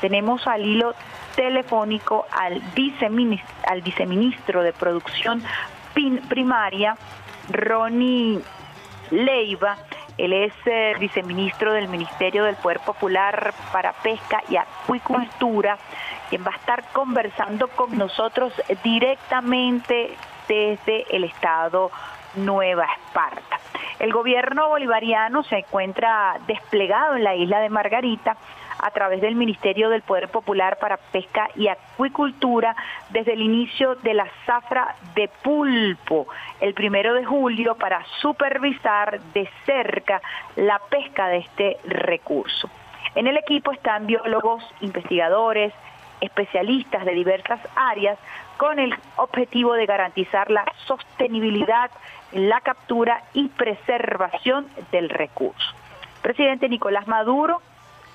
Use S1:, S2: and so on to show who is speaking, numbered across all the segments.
S1: tenemos al hilo telefónico al viceministro, al viceministro de Producción Primaria, Ronnie Leiva. Él es eh, viceministro del Ministerio del Poder Popular para Pesca y Acuicultura, quien va a estar conversando con nosotros directamente desde el estado Nueva Esparta. El gobierno bolivariano se encuentra desplegado en la isla de Margarita a través del Ministerio del Poder Popular para Pesca y Acuicultura desde el inicio de la zafra de pulpo el primero de julio para supervisar de cerca la pesca de este recurso. En el equipo están biólogos, investigadores, especialistas de diversas áreas con el objetivo de garantizar la sostenibilidad, la captura y preservación del recurso. Presidente Nicolás Maduro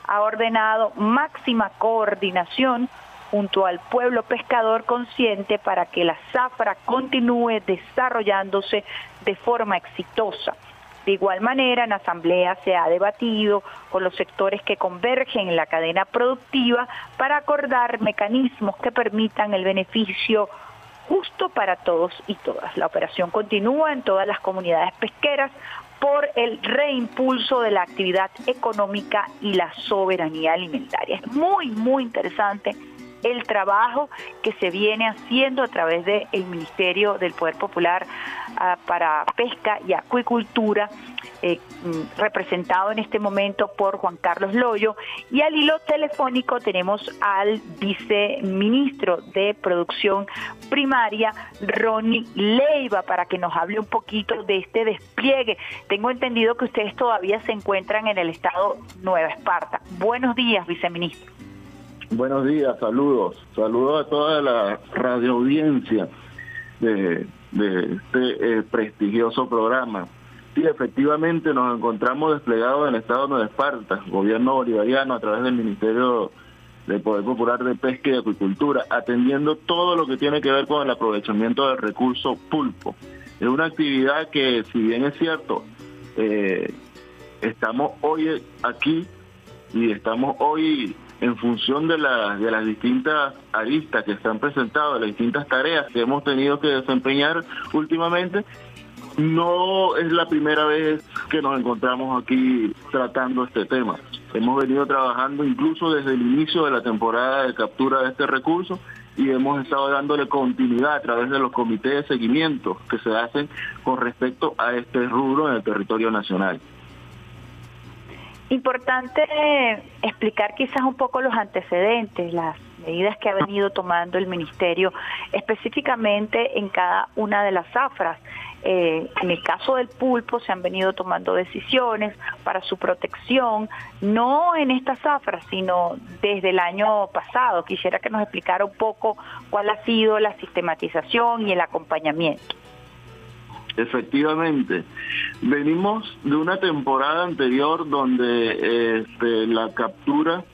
S1: ha ordenado máxima coordinación junto al pueblo pescador consciente para que la zafra continúe desarrollándose de forma exitosa. De igual manera, en asamblea se ha debatido con los sectores que convergen en la cadena productiva para acordar mecanismos que permitan el beneficio justo para todos y todas. La operación continúa en todas las comunidades pesqueras por el reimpulso de la actividad económica y la soberanía alimentaria. Es muy, muy interesante el trabajo que se viene haciendo a través del Ministerio del Poder Popular ah, para Pesca y Acuicultura, eh, mm, representado en este momento por Juan Carlos Loyo, y al hilo telefónico tenemos al viceministro de Producción Primaria, Ronnie Leiva, para que nos hable un poquito de este despliegue. Tengo entendido que ustedes todavía se encuentran en el estado Nueva Esparta. Buenos días, viceministro.
S2: Buenos días, saludos. Saludos a toda la radioaudiencia de, de este eh, prestigioso programa. Sí, efectivamente nos encontramos desplegados en el estado de Esparta, gobierno bolivariano a través del Ministerio del Poder Popular de Pesca y Acuicultura, atendiendo todo lo que tiene que ver con el aprovechamiento del recurso pulpo. Es una actividad que, si bien es cierto, eh, estamos hoy aquí y estamos hoy en función de, de las distintas aristas que se han presentado, de las distintas tareas que hemos tenido que desempeñar últimamente, no es la primera vez que nos encontramos aquí tratando este tema. Hemos venido trabajando incluso desde el inicio de la temporada de captura de este recurso y hemos estado dándole continuidad a través de los comités de seguimiento que se hacen con respecto a este rubro en el territorio nacional.
S1: Importante explicar quizás un poco los antecedentes, las medidas que ha venido tomando el Ministerio específicamente en cada una de las zafras. Eh, en el caso del pulpo se han venido tomando decisiones para su protección, no en esta zafra, sino desde el año pasado. Quisiera que nos explicara un poco cuál ha sido la sistematización y el acompañamiento.
S2: Efectivamente, venimos de una temporada anterior donde este, la captura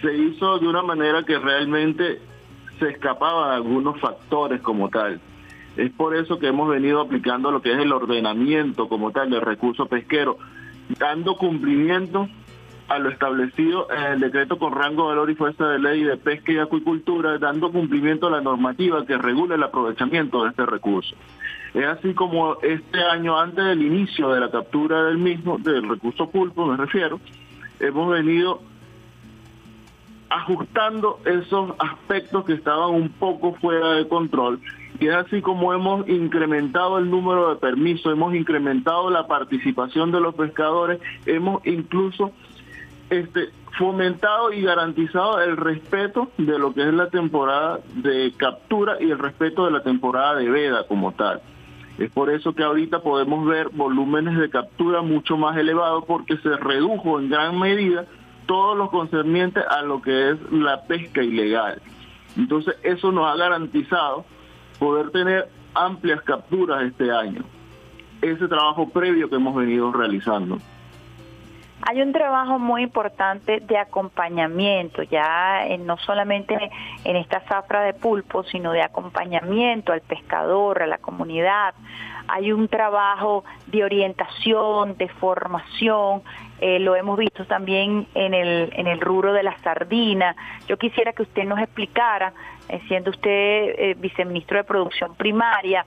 S2: se hizo de una manera que realmente se escapaba de algunos factores como tal. Es por eso que hemos venido aplicando lo que es el ordenamiento como tal del recurso pesquero, dando cumplimiento a lo establecido en el decreto con rango, valor y fuerza de ley de pesca y acuicultura, dando cumplimiento a la normativa que regula el aprovechamiento de este recurso. Es así como este año, antes del inicio de la captura del mismo, del recurso pulpo, me refiero, hemos venido ajustando esos aspectos que estaban un poco fuera de control y es así como hemos incrementado el número de permisos, hemos incrementado la participación de los pescadores, hemos incluso este, fomentado y garantizado el respeto de lo que es la temporada de captura y el respeto de la temporada de veda como tal. Es por eso que ahorita podemos ver volúmenes de captura mucho más elevados porque se redujo en gran medida todo lo concerniente a lo que es la pesca ilegal. Entonces eso nos ha garantizado poder tener amplias capturas este año. Ese trabajo previo que hemos venido realizando.
S1: Hay un trabajo muy importante de acompañamiento, ya no solamente en esta zafra de pulpo, sino de acompañamiento al pescador, a la comunidad. Hay un trabajo de orientación, de formación eh, lo hemos visto también en el, en el rubro de la sardina. Yo quisiera que usted nos explicara, siendo usted eh, viceministro de Producción Primaria,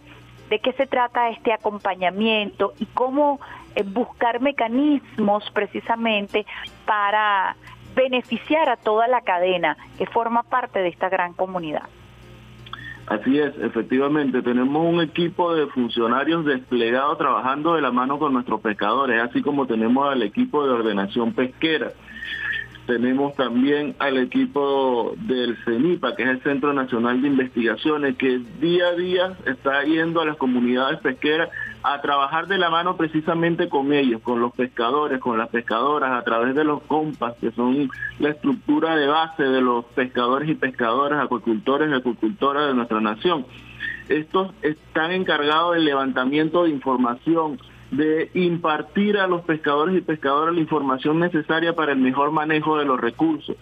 S1: de qué se trata este acompañamiento y cómo buscar mecanismos precisamente para beneficiar a toda la cadena que forma parte de esta gran comunidad.
S2: Así es, efectivamente, tenemos un equipo de funcionarios desplegados trabajando de la mano con nuestros pescadores, así como tenemos al equipo de ordenación pesquera. Tenemos también al equipo del CENIPA, que es el Centro Nacional de Investigaciones, que día a día está yendo a las comunidades pesqueras a trabajar de la mano precisamente con ellos, con los pescadores, con las pescadoras, a través de los compas, que son la estructura de base de los pescadores y pescadoras, acuicultores y acuicultoras de nuestra nación. Estos están encargados del levantamiento de información, de impartir a los pescadores y pescadoras la información necesaria para el mejor manejo de los recursos.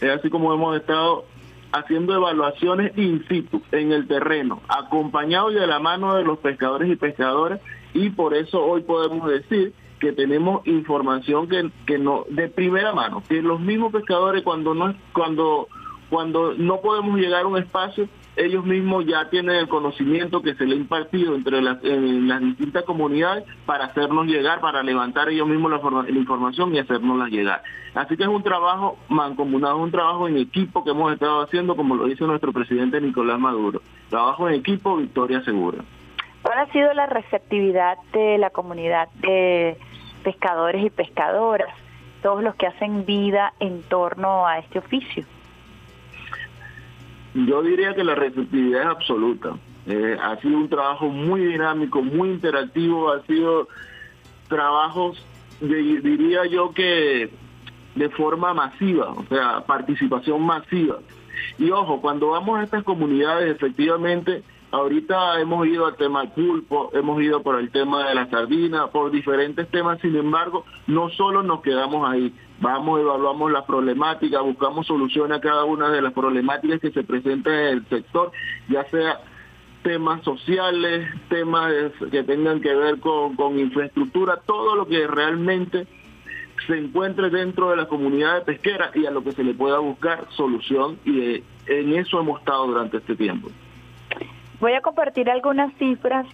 S2: Es así como hemos estado haciendo evaluaciones in situ, en el terreno, acompañados de la mano de los pescadores y pescadoras, y por eso hoy podemos decir que tenemos información que, que no de primera mano, que los mismos pescadores cuando no cuando cuando no podemos llegar a un espacio ellos mismos ya tienen el conocimiento que se le ha impartido entre las, en las distintas comunidades para hacernos llegar, para levantar ellos mismos la, información y hacernosla llegar. Así que es un trabajo mancomunado, un trabajo en equipo que hemos estado haciendo, como lo dice nuestro presidente Nicolás Maduro. Trabajo en equipo, victoria segura.
S1: ¿Cuál ha sido la receptividad de la comunidad de pescadores y pescadoras, todos los que hacen vida en torno a este oficio?
S2: Yo diría que la receptividad es absoluta. Eh, ha sido un trabajo muy dinámico, muy interactivo, ha sido trabajos, diría yo que de forma masiva, o sea, participación masiva. Y ojo, cuando vamos a estas comunidades, efectivamente, ahorita hemos ido al tema del pulpo, hemos ido por el tema de la sardina, por diferentes temas, sin embargo, no solo nos quedamos ahí, vamos, evaluamos las problemáticas, buscamos soluciones a cada una de las problemáticas que se presentan en el sector, ya sea temas sociales, temas que tengan que ver con, con infraestructura, todo lo que realmente se encuentre dentro de la comunidad de pesquera y a lo que se le pueda buscar solución y eh, en eso hemos estado durante este tiempo.
S1: Voy a compartir algunas cifras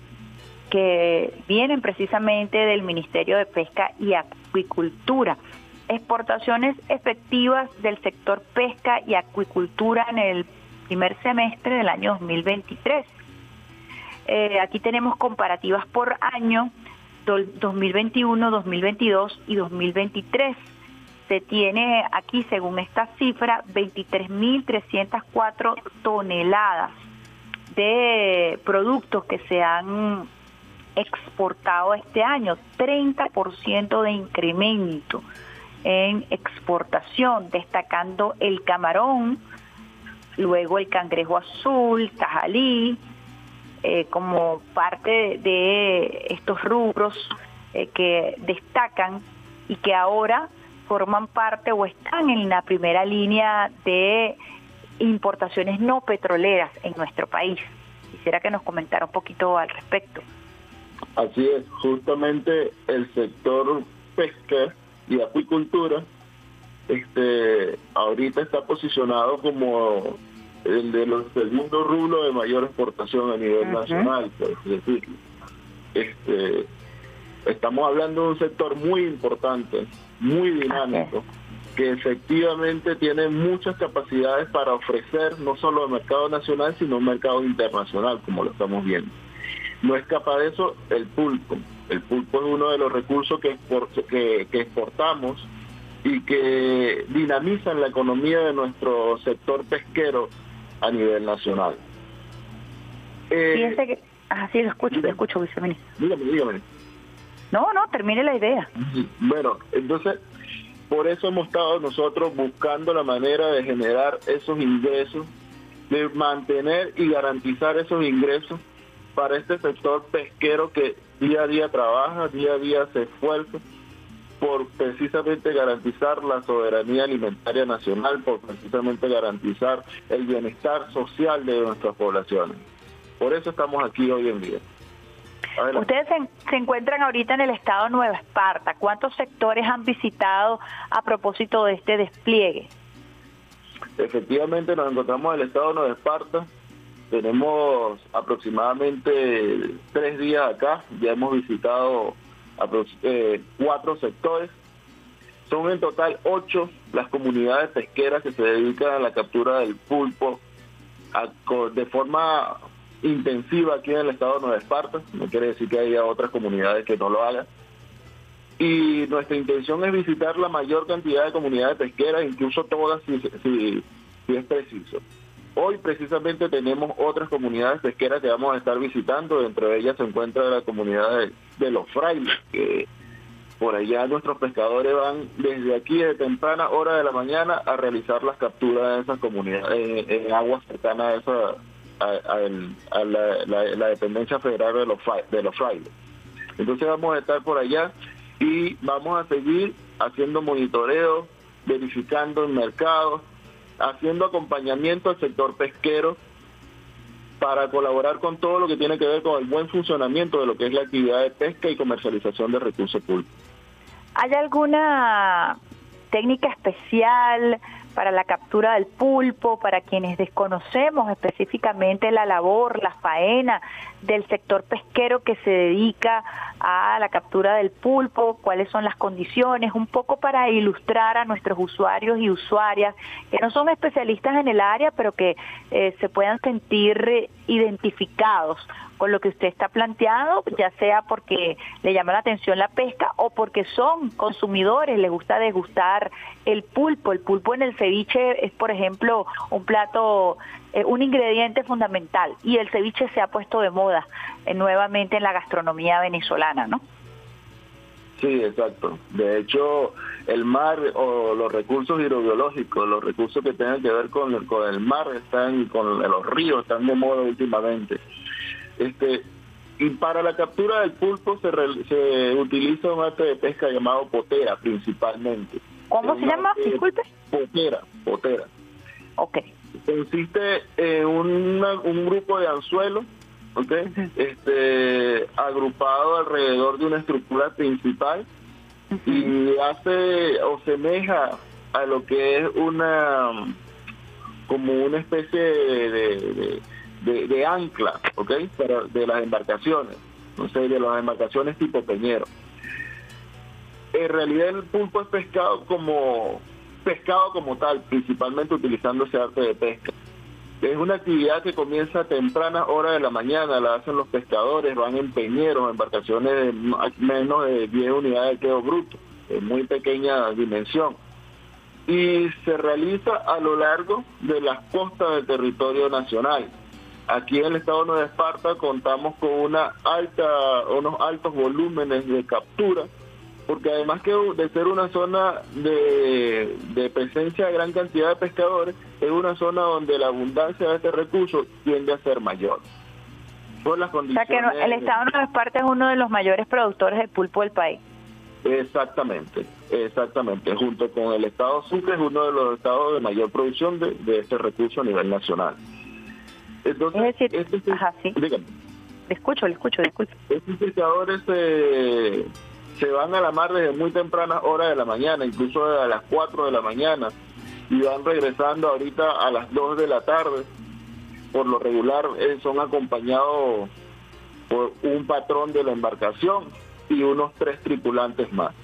S1: que vienen precisamente del Ministerio de Pesca y Acuicultura exportaciones efectivas del sector pesca y acuicultura en el primer semestre del año 2023. Eh, aquí tenemos comparativas por año 2021, 2022 y 2023. Se tiene aquí, según esta cifra, 23.304 toneladas de productos que se han exportado este año, 30% de incremento en exportación, destacando el camarón, luego el cangrejo azul, tajalí, eh, como parte de estos rubros eh, que destacan y que ahora forman parte o están en la primera línea de importaciones no petroleras en nuestro país. Quisiera que nos comentara un poquito al respecto.
S2: Así es, justamente el sector pesca y acuicultura, este, ahorita está posicionado como el de los segundos rubros de mayor exportación a nivel nacional, por decirlo. Este, estamos hablando de un sector muy importante, muy dinámico, que efectivamente tiene muchas capacidades para ofrecer no solo el mercado nacional, sino el mercado internacional, como lo estamos viendo. No escapa de eso el pulpo. El pulpo es uno de los recursos que, que, exportamos y que dinamizan la economía de nuestro sector pesquero a nivel nacional.
S1: Eh, Fíjense que... Ah, sí, lo escucho, lo escucho, viceministro.
S2: Dígame, dígame.
S1: No, no, termine la idea.
S2: Bueno, entonces, por eso hemos estado nosotros buscando la manera de generar esos ingresos, de mantener y garantizar esos ingresos para este sector pesquero que día a día trabaja, día a día se esfuerza por precisamente garantizar la soberanía alimentaria nacional, por precisamente garantizar el bienestar social de nuestras poblaciones. Por eso estamos aquí hoy en día.
S1: Ustedes se, encuentran ahorita en el estado de Nueva Esparta. ¿Cuántos sectores han visitado a propósito de este despliegue?
S2: Efectivamente, nos encontramos en el estado de Nueva Esparta. Tenemos aproximadamente tres días acá. Ya hemos visitado eh, cuatro sectores. Son en total ocho las comunidades pesqueras que se dedican a la captura del pulpo de forma intensiva aquí en el estado de Nueva Esparta, no quiere decir que haya otras comunidades que no lo hagan. Y nuestra intención es visitar la mayor cantidad de comunidades pesqueras, incluso todas si, si, es preciso. Hoy precisamente tenemos otras comunidades pesqueras que vamos a estar visitando, entre ellas se encuentra la comunidad de, los frailes, que por allá nuestros pescadores van desde aquí de temprana hora de la mañana a realizar las capturas de esas comunidades en, aguas cercanas a esa a, la, dependencia federal de los, de los frailes. Entonces vamos a estar por allá y vamos a seguir haciendo monitoreo, verificando el mercado, haciendo acompañamiento al sector pesquero para colaborar con todo lo que tiene que ver con el buen funcionamiento de lo que es la actividad de pesca y comercialización de recursos públicos.
S1: ¿Hay alguna técnica especial para la captura del pulpo, para quienes desconocemos específicamente la labor, la faena del sector pesquero que se dedica a la captura del pulpo, cuáles son las condiciones, un poco para ilustrar a nuestros usuarios y usuarias que no son especialistas en el área, pero que eh, se puedan sentir identificados con lo que usted está planteando, ya sea porque le llama la atención la pesca o porque son consumidores, les gusta degustar el pulpo. El pulpo en el ceviche es, por ejemplo, un plato, eh, un ingrediente fundamental y el ceviche se ha puesto de moda eh, nuevamente en la gastronomía venezolana, ¿no?
S2: Sí, exacto. De hecho, el mar o los recursos hidrobiológicos, los recursos que tengan que ver con el, mar están con los ríos están de moda últimamente. Este, y para la captura del pulpo se, se utiliza un arte de pesca llamado potera principalmente.
S1: ¿Cómo se llama? Disculpe.
S2: Potera, potera.
S1: Ok.
S2: Consiste en un grupo de anzuelos, ¿ok? Este, agrupado alrededor de una estructura principal y hace o semeja a lo que es una como una especie de de, ancla, ¿ok? Pero de las embarcaciones, no sé, de las embarcaciones tipo peñero. En realidad el pulpo es pescado como pescado como tal, principalmente utilizando ese arte de pesca. Es una actividad que comienza a tempranas horas de la mañana, la hacen los pescadores, van en peñeros, embarcaciones de menos de 10 unidades de quedo bruto, de muy pequeña dimensión. Y se realiza a lo largo de las costas del territorio nacional. Aquí en el estado de Nueva Esparta contamos con una alta, unos altos volúmenes de captura, porque además que de ser una zona de, presencia de gran cantidad de pescadores, es una zona donde la abundancia de este recurso tiende a ser mayor.
S1: Por las condiciones, o sea que el estado de Nueva Esparta es uno de los mayores productores de pulpo del país.
S2: Exactamente, exactamente. Junto con el estado Sucre es uno de los estados de mayor producción de, de este recurso a nivel nacional.
S1: Entonces, es decir, este ajá, sí. Le escucho, le escucho, disculpe.
S2: Estos pescadores se, se van a la mar desde muy tempranas horas de la mañana, incluso a las 4 de la mañana, y van regresando ahorita a las 2 de la tarde. Por lo regular eh, son acompañados por un patrón de la embarcación y unos tres tripulantes más.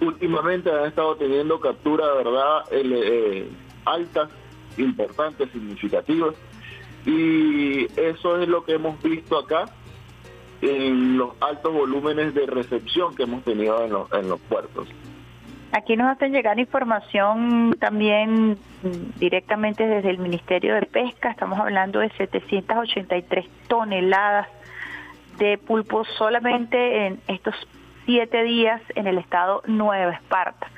S2: Últimamente han estado teniendo captura, verdad, eh, altas, importantes, significativas y eso es lo que hemos visto acá en los altos volúmenes de recepción que hemos tenido en los, en los puertos.
S1: Aquí nos hacen llegar información también directamente desde el Ministerio de Pesca. Estamos hablando de 783 toneladas de pulpo solamente en estos siete días en el estado Nueva Esparta.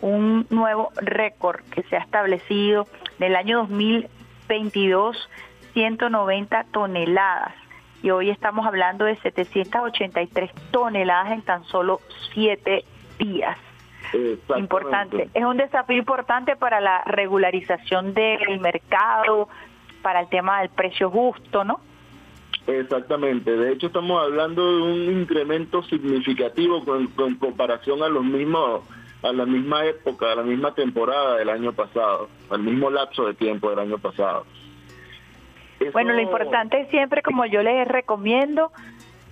S1: Un nuevo récord que se ha establecido en el año 2022 190 toneladas y hoy estamos hablando de 783 toneladas en tan solo siete días. Importante. Es un desafío importante para la regularización del mercado, para el tema del precio justo, ¿no?
S2: Exactamente, de hecho estamos hablando de un incremento significativo con, comparación a los mismos a la misma época, a la misma temporada del año pasado, al mismo lapso de tiempo del año pasado.
S1: Bueno, lo importante es siempre, como yo les recomiendo,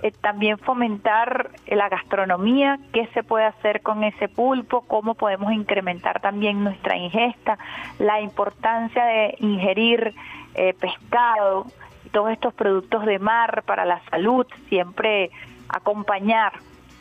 S1: eh, también fomentar la gastronomía, qué se puede hacer con ese pulpo, cómo podemos incrementar también nuestra ingesta, la importancia de ingerir eh, pescado, todos estos productos de mar para la salud, siempre acompañar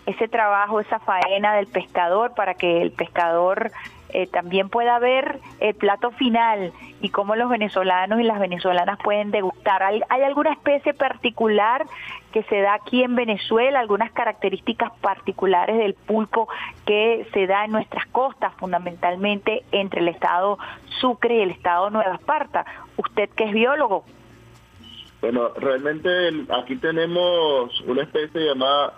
S1: ese trabajo, esa faena del pescador para que el pescador eh, también pueda ver el plato final y cómo los venezolanos y las venezolanas pueden degustar. ¿Hay, ¿Hay, alguna especie particular que se da aquí en Venezuela, algunas características particulares del pulpo que se da en nuestras costas, fundamentalmente entre el estado Sucre y el estado Nueva Esparta? Usted que es biólogo,
S2: bueno, realmente aquí tenemos una especie llamada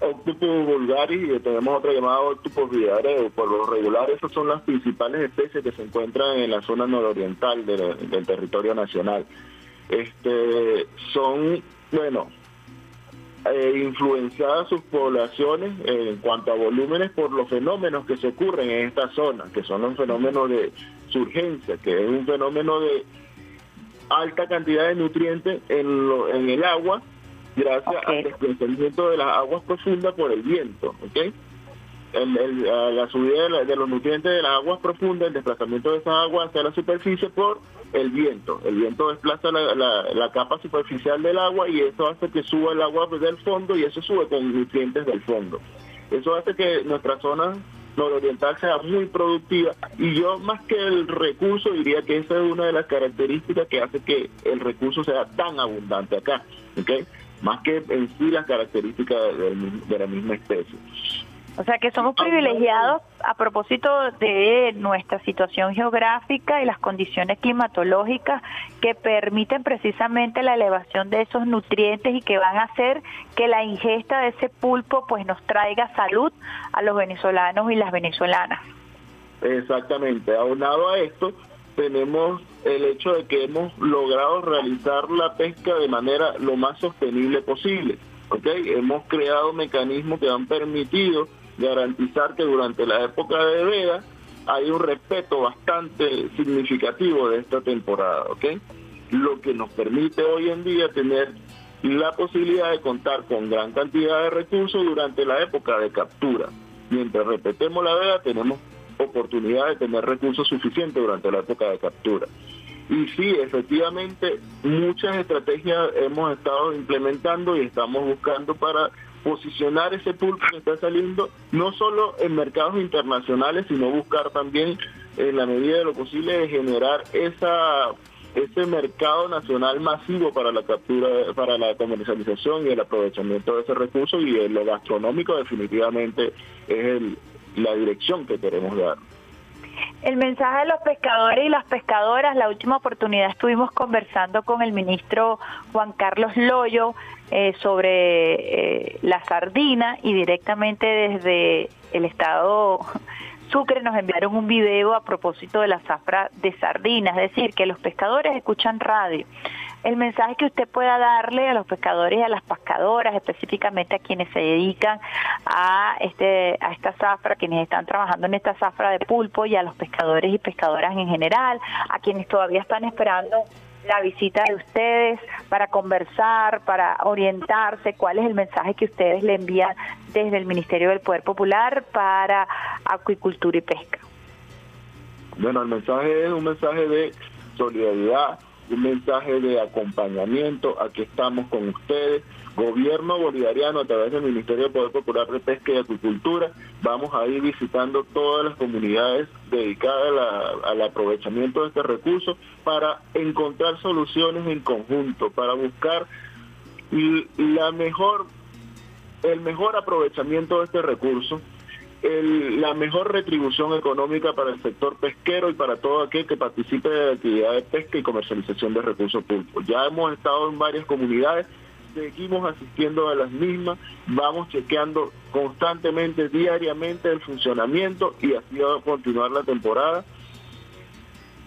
S2: Octopus vulgaris y tenemos otra llamada Octopus vidares. Por lo regular, esas son las principales especies que se encuentran en la zona nororiental del territorio nacional. Este, son, bueno, eh, influenciadas sus poblaciones en cuanto a volúmenes por los fenómenos que se ocurren en esta zona, que son los fenómenos de surgencia, que es un fenómeno de alta cantidad de nutrientes en, en el agua gracias al desplazamiento de las aguas profundas por el viento, ¿ok? El, la subida de, los nutrientes de las aguas profundas, el desplazamiento de esas aguas hacia la superficie por el viento. El viento desplaza la, la, capa superficial del agua y eso hace que suba el agua del fondo y eso sube con nutrientes del fondo. Eso hace que nuestra zona nororiental sea muy productiva y yo más que el recurso diría que esa es una de las características que hace que el recurso sea tan abundante acá, ¿ok? Más que en sí las características de la misma especie.
S1: O sea que somos privilegiados a propósito de nuestra situación geográfica y las condiciones climatológicas que permiten precisamente la elevación de esos nutrientes y que van a hacer que la ingesta de ese pulpo pues nos traiga salud a los venezolanos y las venezolanas.
S2: Exactamente, aunado a esto tenemos el hecho de que hemos logrado realizar la pesca de manera lo más sostenible posible. ¿okay? Hemos creado mecanismos que han permitido garantizar que durante la época de veda hay un respeto bastante significativo de esta temporada, ¿ok? Lo que nos permite hoy en día tener la posibilidad de contar con gran cantidad de recursos durante la época de captura. Mientras repetemos la veda, tenemos oportunidad de tener recursos suficientes durante la época de captura. Y sí, efectivamente, muchas estrategias hemos estado implementando y estamos buscando para posicionar ese pulpo que está saliendo no solo en mercados internacionales, sino buscar también en la medida de lo posible de generar esa ese mercado nacional masivo para la captura, para la comercialización y el aprovechamiento de ese recurso y lo gastronómico definitivamente es la dirección que queremos dar.
S1: El mensaje de los pescadores y las pescadoras, la última oportunidad estuvimos conversando con el ministro Juan Carlos Loyo eh, sobre eh, la sardina y directamente desde el estado Sucre nos enviaron un video a propósito de la zafra de sardina, es decir, que los pescadores escuchan radio el mensaje que usted pueda darle a los pescadores y a las pescadoras, específicamente a quienes se dedican a este a esta zafra, quienes están trabajando en esta zafra de pulpo y a los pescadores y pescadoras en general, a quienes todavía están esperando la visita de ustedes para conversar, para orientarse, cuál es el mensaje que ustedes le envían desde el Ministerio del Poder Popular para acuicultura y pesca.
S2: Bueno, el mensaje es un mensaje de solidaridad, un mensaje de acompañamiento, aquí estamos con ustedes, gobierno bolivariano a través del Ministerio de Poder Popular de Pesca y Acuicultura, vamos a ir visitando todas las comunidades dedicadas al aprovechamiento de este recurso para encontrar soluciones en conjunto, para buscar la mejor el mejor aprovechamiento de este recurso la mejor retribución económica para el sector pesquero y para todo aquel que participe de la actividad de pesca y comercialización de recursos públicos. Ya hemos estado en varias comunidades, seguimos asistiendo a las mismas, vamos chequeando constantemente, diariamente el funcionamiento y así va a continuar la temporada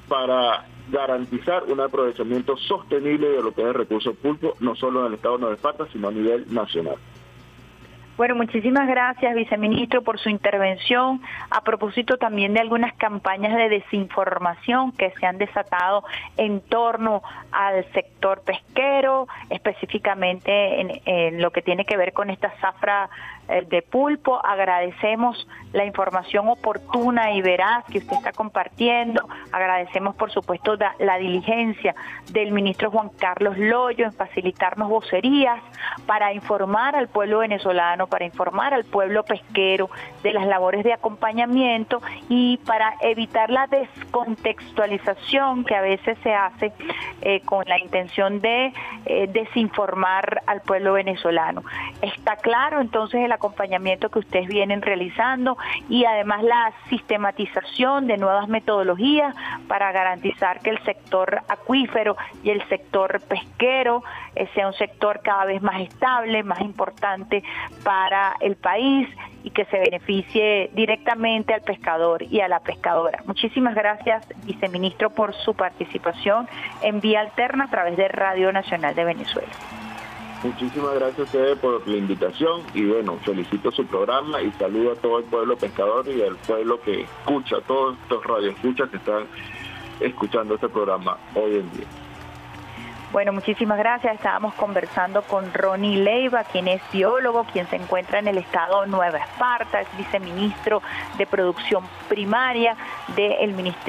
S2: para garantizar un aprovechamiento sostenible de lo que es el recurso no solo en el estado de Nueva Esparta, sino a nivel nacional.
S1: Bueno, muchísimas gracias, viceministro, por su intervención. A propósito también de algunas campañas de desinformación que se han desatado en torno al sector pesquero, específicamente en, lo que tiene que ver con esta zafra de pulpo. Agradecemos la información oportuna y veraz que usted está compartiendo. Agradecemos, por supuesto, la, diligencia del ministro Juan Carlos Loyo en facilitarnos vocerías para informar al pueblo venezolano, para informar al pueblo pesquero de las labores de acompañamiento y para evitar la descontextualización que a veces se hace eh, con la intención de eh, desinformar al pueblo venezolano. Está claro entonces el acompañamiento que ustedes vienen realizando y además la sistematización de nuevas metodologías para garantizar que el sector acuífero y el sector pesquero eh, sea un sector cada vez más estable, más importante para el país y que se beneficie directamente al pescador y a la pescadora. Muchísimas gracias, viceministro, por su participación en Vía Alterna a través de Radio Nacional de Venezuela.
S2: Muchísimas gracias a ustedes por la invitación y bueno, felicito su programa y saludo a todo el pueblo pescador y al pueblo que escucha, todos estos radioescuchas que están escuchando este programa hoy en día.
S1: Bueno, muchísimas gracias. Estábamos conversando con Ronnie Leiva, quien es biólogo, quien se encuentra en el estado Nueva Esparta, es viceministro de Producción Primaria del Ministerio.